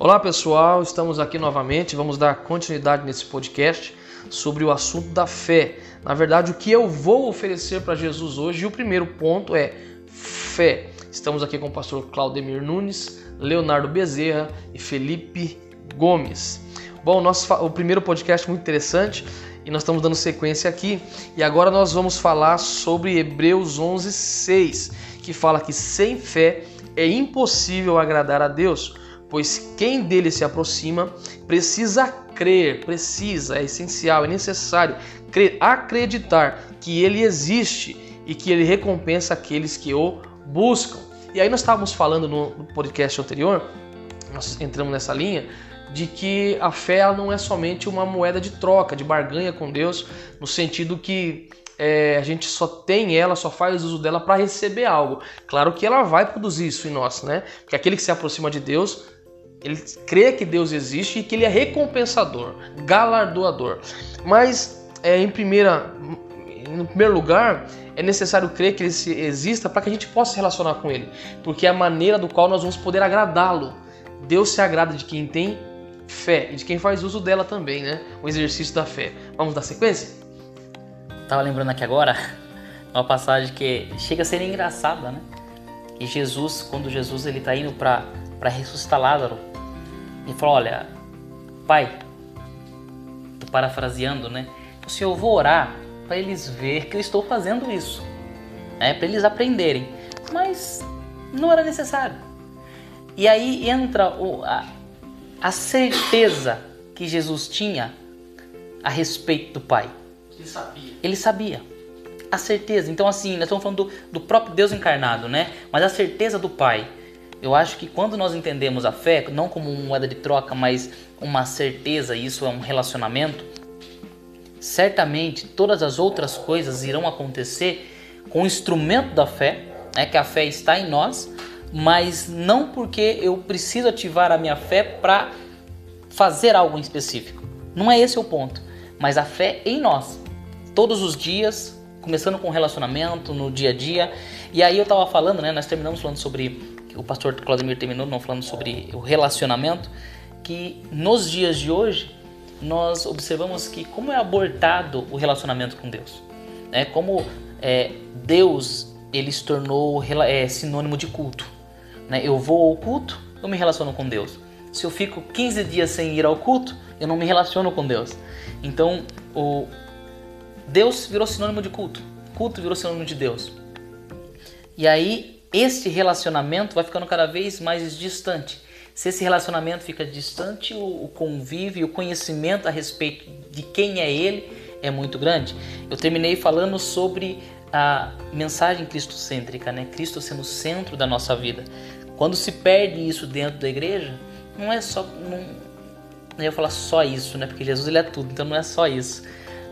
Olá pessoal, estamos aqui novamente. Vamos dar continuidade nesse podcast sobre o assunto da fé. Na verdade, o que eu vou oferecer para Jesus hoje, e o primeiro ponto é fé. Estamos aqui com o pastor Claudemir Nunes, Leonardo Bezerra e Felipe Gomes. Bom, nosso, o primeiro podcast muito interessante e nós estamos dando sequência aqui. E agora nós vamos falar sobre Hebreus 11, 6, que fala que sem fé é impossível agradar a Deus pois quem dele se aproxima precisa crer, precisa, é essencial, é necessário crer, acreditar que ele existe e que ele recompensa aqueles que o buscam. E aí nós estávamos falando no podcast anterior, nós entramos nessa linha de que a fé não é somente uma moeda de troca, de barganha com Deus, no sentido que é, a gente só tem ela, só faz uso dela para receber algo. Claro que ela vai produzir isso em nós, né? Porque aquele que se aproxima de Deus ele crê que Deus existe e que ele é recompensador, galardoador. Mas é, em primeira, no primeiro lugar, é necessário crer que ele exista para que a gente possa se relacionar com ele, porque é a maneira do qual nós vamos poder agradá-lo. Deus se agrada de quem tem fé e de quem faz uso dela também, né? O exercício da fé. Vamos dar sequência? Tava lembrando aqui agora uma passagem que chega a ser engraçada, né? E Jesus, quando Jesus ele tá indo para para ressuscitar Lázaro, e falou: Olha, pai, tô parafraseando, né? Se eu vou orar para eles ver que eu estou fazendo isso, né? para eles aprenderem. Mas não era necessário. E aí entra o, a, a certeza que Jesus tinha a respeito do Pai. Ele sabia. Ele sabia. A certeza. Então, assim, nós estamos falando do, do próprio Deus encarnado, né? Mas a certeza do Pai. Eu acho que quando nós entendemos a fé, não como uma moeda de troca, mas uma certeza, isso é um relacionamento, certamente todas as outras coisas irão acontecer com o instrumento da fé, né, que a fé está em nós, mas não porque eu preciso ativar a minha fé para fazer algo em específico. Não é esse o ponto, mas a fé em nós, todos os dias, começando com relacionamento, no dia a dia. E aí eu estava falando, né, nós terminamos falando sobre o pastor Claudemir terminou não falando sobre o relacionamento, que nos dias de hoje nós observamos que como é abortado o relacionamento com Deus, né? Como é, Deus ele se tornou é, sinônimo de culto, né? Eu vou ao culto, eu me relaciono com Deus. Se eu fico 15 dias sem ir ao culto, eu não me relaciono com Deus. Então, o Deus virou sinônimo de culto, culto virou sinônimo de Deus. E aí este relacionamento vai ficando cada vez mais distante. Se esse relacionamento fica distante, o, convívio, o conhecimento a respeito de quem é ele é muito grande. Eu terminei falando sobre a mensagem cristocêntrica, né? Cristo sendo o centro da nossa vida. Quando se perde isso dentro da igreja, não é só não, eu ia falar só isso, né? Porque Jesus ele é tudo, então não é só isso.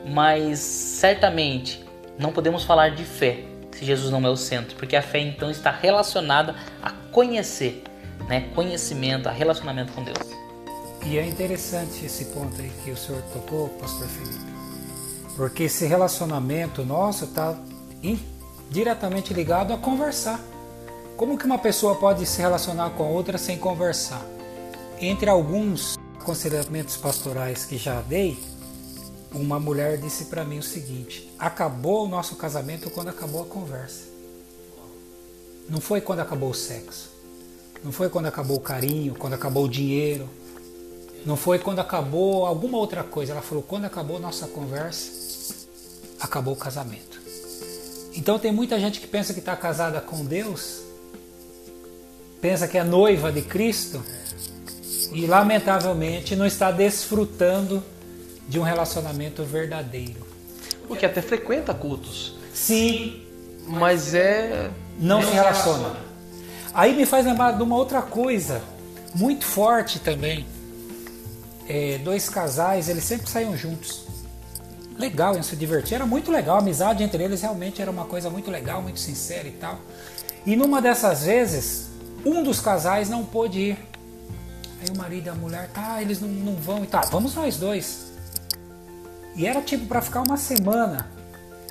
Mas certamente não podemos falar de fé se Jesus não é o centro, porque a fé então está relacionada a conhecer, né? Conhecimento, a relacionamento com Deus. E é interessante esse ponto aí que o senhor tocou, pastor Felipe, porque esse relacionamento nosso está diretamente ligado a conversar. Como que uma pessoa pode se relacionar com a outra sem conversar? Entre alguns aconselhamentos pastorais que já dei, uma mulher disse para mim o seguinte: acabou o nosso casamento quando acabou a conversa. Não foi quando acabou o sexo. Não foi quando acabou o carinho, quando acabou o dinheiro. Não foi quando acabou alguma outra coisa. Ela falou: quando acabou nossa conversa, acabou o casamento. Então tem muita gente que pensa que está casada com Deus, pensa que é noiva de Cristo e lamentavelmente não está desfrutando de um relacionamento verdadeiro. Porque até frequenta cultos. Sim. Mas é. Não, se relaciona. Aí me faz lembrar de uma outra coisa, muito forte também. É, dois casais, eles sempre saíam juntos. Legal, iam se divertir, era muito legal. A amizade entre eles realmente era uma coisa muito legal, muito sincera e tal. E numa dessas vezes, um dos casais não pôde ir. Aí o marido e a mulher, tá, eles não, não vão e tá, vamos nós dois. E era tipo para ficar uma semana.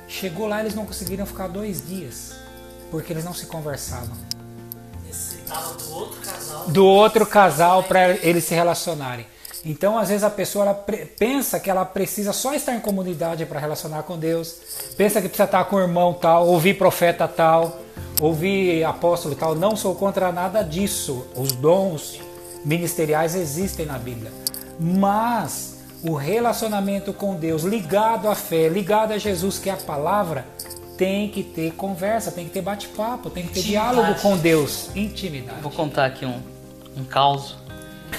Chegou lá, eles não conseguiram ficar dois dias, porque eles não se conversavam. Do outro casal. do outro casal para eles se relacionarem. Então, às vezes a pessoa pensa que ela precisa só estar em comunidade para relacionar com Deus, pensa que precisa estar com o irmão tal, ouvir profeta tal, ouvir apóstolo tal. Não sou contra nada disso. Os dons ministeriais existem na Bíblia, mas o relacionamento com Deus, ligado à fé, ligado a Jesus, que é a palavra, tem que ter conversa, tem que ter bate-papo, tem que ter Intimidade. diálogo com Deus, intimidade. Vou contar aqui um, um caos.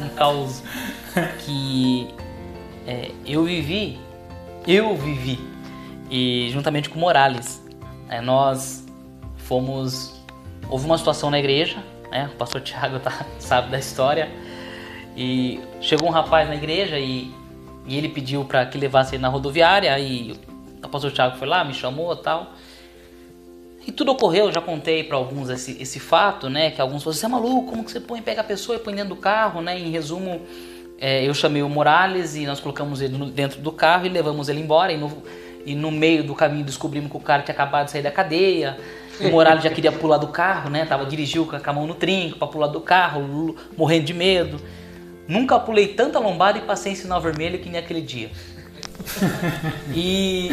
um, um caos que é, eu vivi, eu vivi, e juntamente com Morales, é, nós fomos. Houve uma situação na igreja, né? O pastor Tiago tá, sabe da história. E chegou um rapaz na igreja e, e ele pediu para que levasse ele na rodoviária. E o pastor Tiago foi lá, me chamou tal. E tudo ocorreu, eu já contei para alguns esse, esse fato, né? Que alguns falaram, você é maluco, como que você põe, pega a pessoa e põe dentro do carro, né? Em resumo, é, eu chamei o Morales e nós colocamos ele no- dentro do carro e levamos ele embora. E no, e no meio do caminho descobrimos que o cara tinha acabado de sair da cadeia. O Morales já queria pular do carro, né? Tava dirigiu com a mão no trinco para pular do carro, morrendo de medo. Nunca pulei tanta lombada e passei em sinal vermelho que nem aquele dia. E,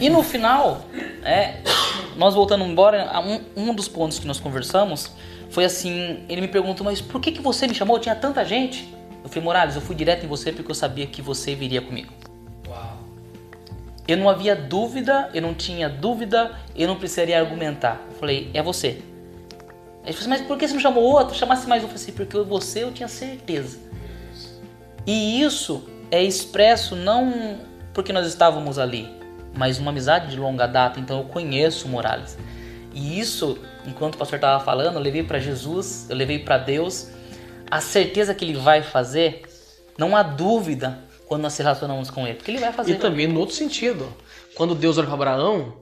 e no final, é, nós voltando embora, um, um dos pontos que nós conversamos foi assim: ele me perguntou, mas por que, que você me chamou? Tinha tanta gente. Eu falei, Morales, eu fui direto em você porque eu sabia que você viria comigo. Eu não havia dúvida, eu não tinha dúvida, eu não precisaria argumentar. Eu falei, é você. Ele falou assim, mas por que você não chamou outro? Chamasse mais um. Eu falei assim, porque você eu tinha certeza. E isso é expresso não porque nós estávamos ali, mas uma amizade de longa data, então eu conheço o Morales. E isso, enquanto o pastor estava falando, eu levei para Jesus, eu levei para Deus a certeza que ele vai fazer. Não há dúvida quando nós se relacionamos com ele, porque ele vai fazer. E também no outro sentido. Quando Deus olha para Abraão,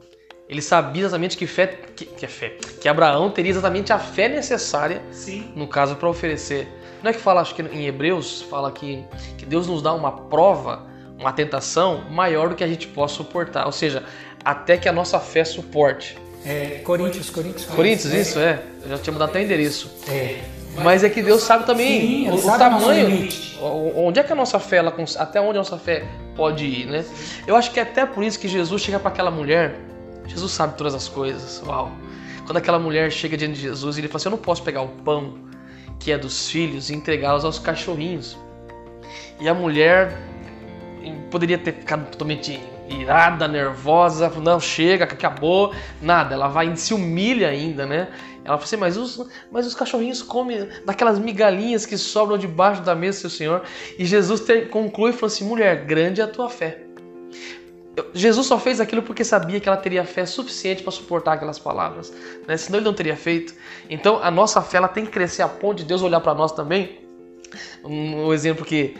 ele sabia exatamente que fé, que, que é fé, que Abraão teria exatamente a fé necessária, Sim. no caso, para oferecer. Não é que fala, acho que em Hebreus, fala que, que Deus nos dá uma prova, uma tentação maior do que a gente possa suportar. Ou seja, até que a nossa fé suporte. É, Coríntios, Coríntios. Coríntios, isso é. Eu já tinha mudado até o endereço. É. Mas é que Deus sabe também Sim, o, sabe o tamanho, onde é que a nossa fé, ela, até onde a nossa fé pode ir, né? Eu acho que é até por isso que Jesus chega para aquela mulher, Jesus sabe todas as coisas, uau. Quando aquela mulher chega diante de Jesus, ele fala assim, eu não posso pegar o pão que é dos filhos e entregá-los aos cachorrinhos. E a mulher poderia ter ficado totalmente irada, nervosa, não, chega, acabou, nada, ela vai e se humilha ainda, né? Ela fala assim, mas os, mas os cachorrinhos comem daquelas migalhinhas que sobram debaixo da mesa, seu senhor. E Jesus conclui e falou assim, mulher, grande é a tua fé. Jesus só fez aquilo porque sabia que ela teria fé suficiente para suportar aquelas palavras, né? senão ele não teria feito. Então a nossa fé ela tem que crescer a ponto de Deus olhar para nós também. Um, um exemplo que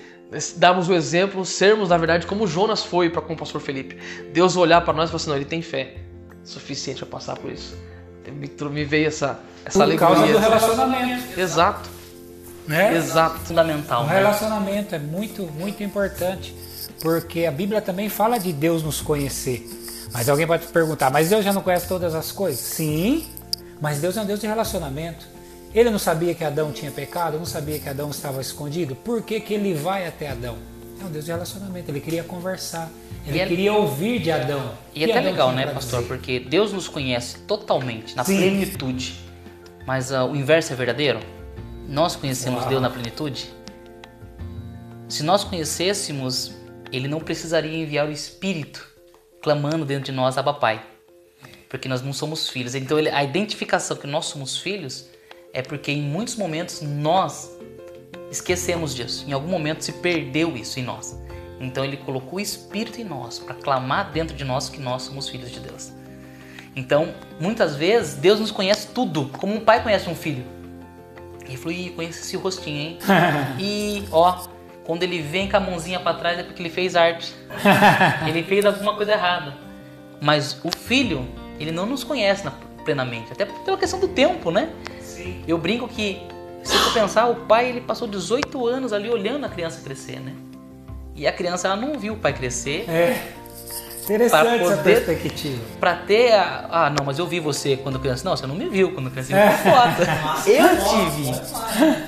darmos o exemplo, sermos na verdade como Jonas foi para com o pastor Felipe. Deus olhar para nós e falar assim, não, ele tem fé suficiente para passar por isso. Me, me veio essa essa Por alegria. causa do relacionamento. Exato, Né? exato. fundamental. O né? relacionamento é muito, muito importante, porque a Bíblia também fala de Deus nos conhecer. Mas alguém pode perguntar, mas Deus já não conhece todas as coisas? Sim, mas Deus é um Deus de relacionamento. Ele não sabia que Adão tinha pecado, não sabia que Adão estava escondido. Por que, que ele vai até Adão? É um Deus de relacionamento, ele queria conversar, ele E é- queria ouvir de Adão. E é até legal, né, pastor? dizer? Porque Deus nos conhece totalmente, na Sim. plenitude. Mas ah, o inverso é verdadeiro? Nós conhecemos Uau. Deus na plenitude? Se nós conhecêssemos, Ele não precisaria enviar o Espírito clamando dentro de nós, Abba Pai. Porque nós não somos filhos. Então a identificação que nós somos filhos é porque em muitos momentos nós esquecemos disso. Em algum momento se perdeu isso em nós. Então ele colocou o Espírito em nós para clamar dentro de nós que nós somos filhos de Deus. Então, muitas vezes, Deus nos conhece tudo, como um pai conhece um filho. Ele falou, ih, conhece esse rostinho, hein? e, ó, quando ele vem com a mãozinha para trás é porque ele fez arte. ele fez alguma coisa errada. Mas o filho, ele não nos conhece na- plenamente, até pela questão do tempo, né? Sim. Eu brinco que, se for pensar, o pai ele passou 18 anos ali olhando a criança crescer, né? E a criança ela não viu o pai crescer, É, Interessante essa poder- perspectiva. Pra ter a. Ah, não, mas eu vi você quando criança. Não, você não me viu quando criança. Você viu foto. Eu te vi.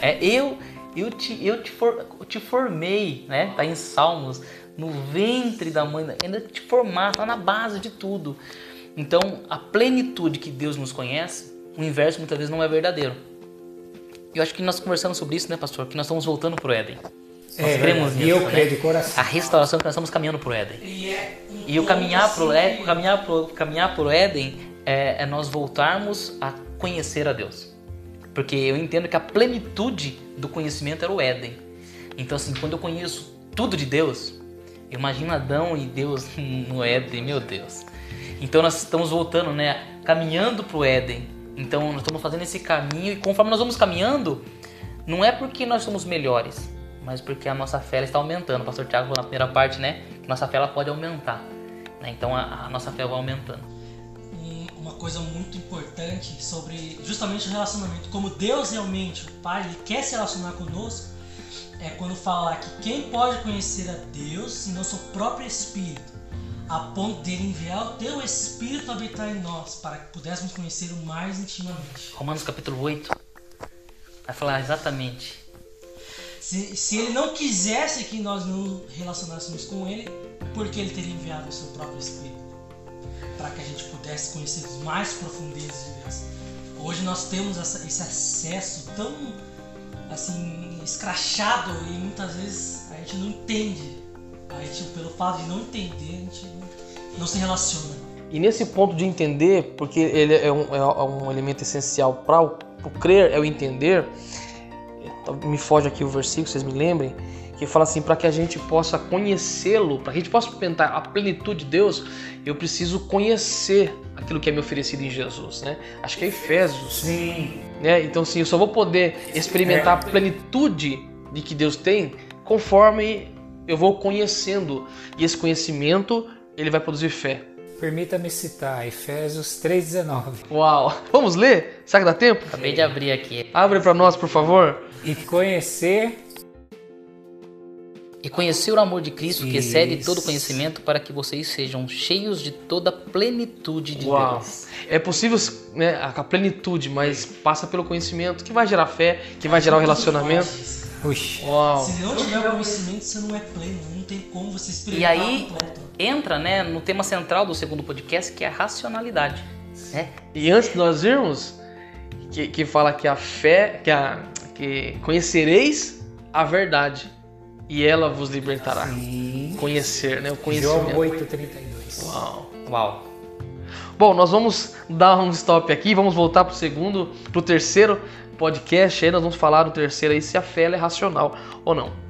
É, eu, eu, te, eu, te for, eu te formei, né? Tá em Salmos. No ventre da mãe. Ainda te formar, tá na base de tudo. Então, a plenitude que Deus nos conhece, o inverso muitas vezes não é verdadeiro. Eu acho que nós conversamos sobre isso, né, pastor? Que nós estamos voltando pro Éden. Nós É, cremos e nisso, eu né? creio de coração. A restauração que nós estamos caminhando pro Éden. E é E o caminhar pro, é, caminhar pro, caminhar pro Éden é, é nós voltarmos a conhecer a Deus. Porque eu entendo que a plenitude do conhecimento era o Éden. Então, assim, quando eu conheço tudo de Deus, eu imagino Adão e Deus no Éden, meu Deus. Então, nós estamos voltando, né? Caminhando pro Éden. Então, nós estamos fazendo esse caminho e conforme nós vamos caminhando, não é porque nós somos melhores, mas porque a nossa fé está aumentando. O pastor Tiago falou na primeira parte, né? Que nossa fé ela pode aumentar. né? Então a, a nossa fé vai aumentando. Coisa muito importante sobre justamente o relacionamento. Como Deus realmente, o Pai, ele quer se relacionar conosco, é quando fala que quem pode conhecer a Deus senão seu próprio Espírito, a ponto dele enviar o teu Espírito a habitar em nós, para que pudéssemos conhecer o mais intimamente. Romanos capítulo 8 vai falar exatamente. Se, se ele não quisesse que nós não relacionássemos com ele, por que ele teria enviado o seu próprio Espírito? Para que a gente pudesse conhecer mais profundezas de Deus. Hoje nós temos essa- esse acesso tão assim escrachado e muitas vezes a gente não entende. A gente, pelo fato de não entender, a gente não, se relaciona. E nesse ponto de entender, porque ele é um, é um elemento essencial para o pro crer, é o entender. Então, Me foge aqui o versículo, vocês me lembrem, que fala assim: para que a gente possa conhecê-lo, para que a gente possa experimentar a plenitude de Deus, eu preciso conhecer aquilo que é me oferecido em Jesus, né? Acho que é Efésios, Sim. né? Então, sim, eu só vou poder experimentar a plenitude de que Deus tem conforme eu vou conhecendo. E esse conhecimento, ele vai produzir fé. Permita-me citar Efésios 3,19. Uau! Vamos ler? Será que dá tempo? Acabei de abrir aqui. Abre para nós, por favor. E conhecer E conhecer o amor de Cristo que excede Isso. todo conhecimento para que vocês sejam cheios de toda a plenitude de Uau! Deus. É possível né, a plenitude, mas passa pelo conhecimento, que vai gerar fé, que vai gerar o relacionamento. Uau! Se não tiver o conhecimento, você não é pleno, não tem como você E experimentar aí completo. entra, né, no tema central do segundo podcast, que é a racionalidade. Né? E antes de nós irmos, que, que fala que a fé, que, a, que conhecereis a verdade e ela vos libertará. Sim. Conhecer, né? O João conhecimento. 8,32. Uau! Uau. Bom, nós vamos dar um stop aqui, vamos voltar pro segundo, pro terceiro podcast. Aí nós vamos falar do terceiro aí se a fé é racional ou não.